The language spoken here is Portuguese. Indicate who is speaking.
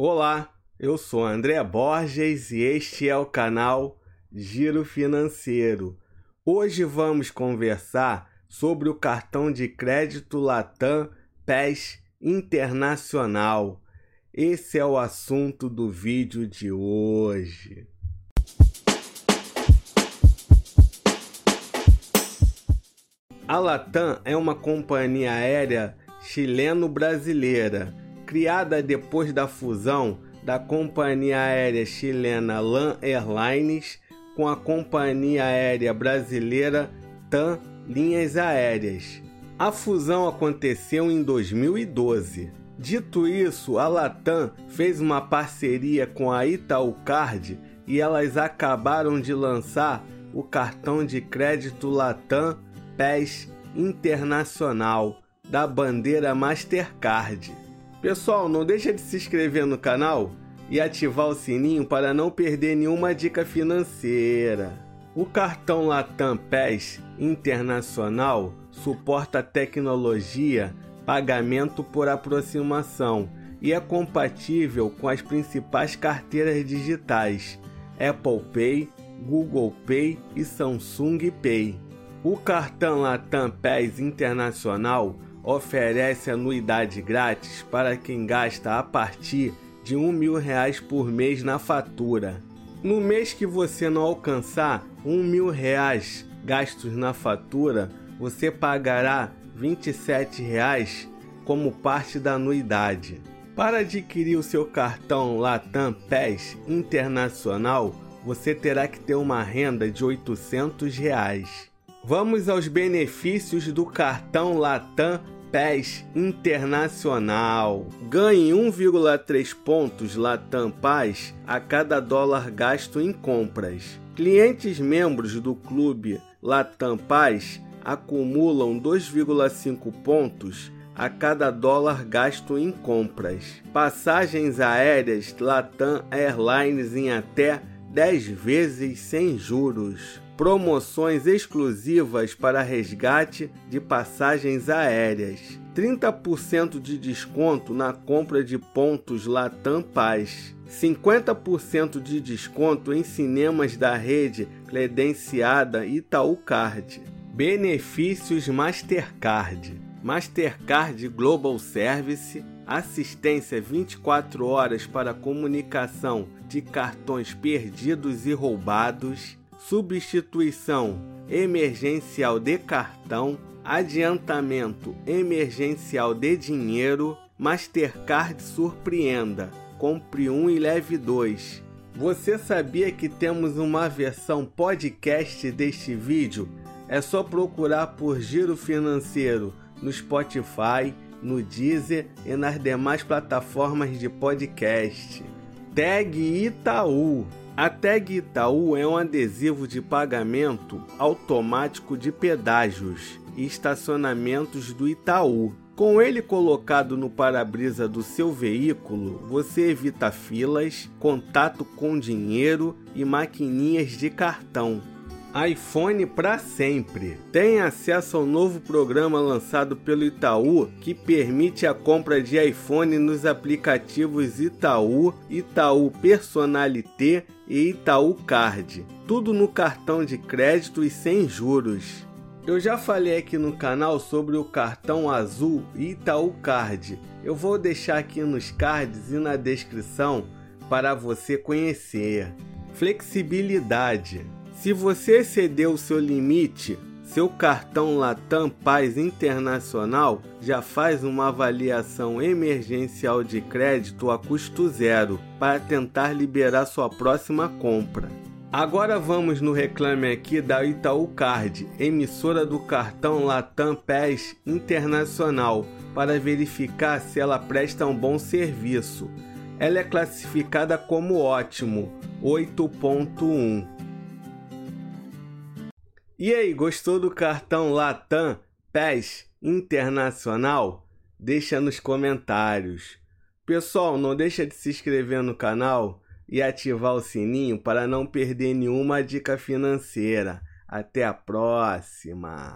Speaker 1: Olá, eu sou André Borges e este é o canal Giro Financeiro. Hoje vamos conversar sobre o cartão de crédito Latam PES Internacional. Esse é o assunto do vídeo de hoje. A Latam é uma companhia aérea chileno-brasileira criada depois da fusão da companhia aérea chilena LAN Airlines com a companhia aérea brasileira TAM Linhas Aéreas. A fusão aconteceu em 2012. Dito isso, a Latam fez uma parceria com a Itaú Card e elas acabaram de lançar o cartão de crédito Latam PES Internacional da bandeira Mastercard. Pessoal, não deixa de se inscrever no canal e ativar o sininho para não perder nenhuma dica financeira. O cartão Latam PES Internacional suporta tecnologia pagamento por aproximação e é compatível com as principais carteiras digitais Apple Pay, Google Pay e Samsung Pay. O cartão Latam PES Internacional oferece anuidade grátis para quem gasta a partir de um mil reais por mês na fatura. No mês que você não alcançar um mil reais gastos na fatura, você pagará 27 reais como parte da anuidade. Para adquirir o seu cartão Latam PES Internacional, você terá que ter uma renda de 800 reais. Vamos aos benefícios do cartão Latam PES Internacional. Ganhe 1,3 pontos Latam Paz a cada dólar gasto em compras. Clientes membros do clube Latam Paz acumulam 2,5 pontos a cada dólar gasto em compras. Passagens aéreas Latam Airlines em até 10 vezes sem juros promoções exclusivas para resgate de passagens aéreas, 30% de desconto na compra de pontos Latam Paz, 50% de desconto em cinemas da rede credenciada Itaú Card. Benefícios Mastercard. Mastercard Global Service, assistência 24 horas para comunicação de cartões perdidos e roubados, substituição emergencial de cartão, adiantamento emergencial de dinheiro, Mastercard surpreenda. Compre um e leve dois. Você sabia que temos uma versão podcast deste vídeo? É só procurar por Giro Financeiro no Spotify, no Deezer e nas demais plataformas de podcast. Tag Itaú a tag Itaú é um adesivo de pagamento automático de pedágios e estacionamentos do Itaú. Com ele colocado no para-brisa do seu veículo, você evita filas, contato com dinheiro e maquininhas de cartão iPhone para sempre. Tem acesso ao novo programa lançado pelo Itaú que permite a compra de iPhone nos aplicativos Itaú, Itaú Personalité e Itaú Card. Tudo no cartão de crédito e sem juros. Eu já falei aqui no canal sobre o cartão azul Itaú Card. Eu vou deixar aqui nos cards e na descrição para você conhecer. Flexibilidade. Se você excedeu o seu limite, seu cartão Latam Paz Internacional já faz uma avaliação emergencial de crédito a custo zero para tentar liberar sua próxima compra. Agora vamos no reclame aqui da Itaú Card, emissora do cartão Latam PES Internacional, para verificar se ela presta um bom serviço. Ela é classificada como ótimo, 8.1. E aí, gostou do cartão Latam PES Internacional? Deixa nos comentários. Pessoal, não deixa de se inscrever no canal e ativar o sininho para não perder nenhuma dica financeira. Até a próxima!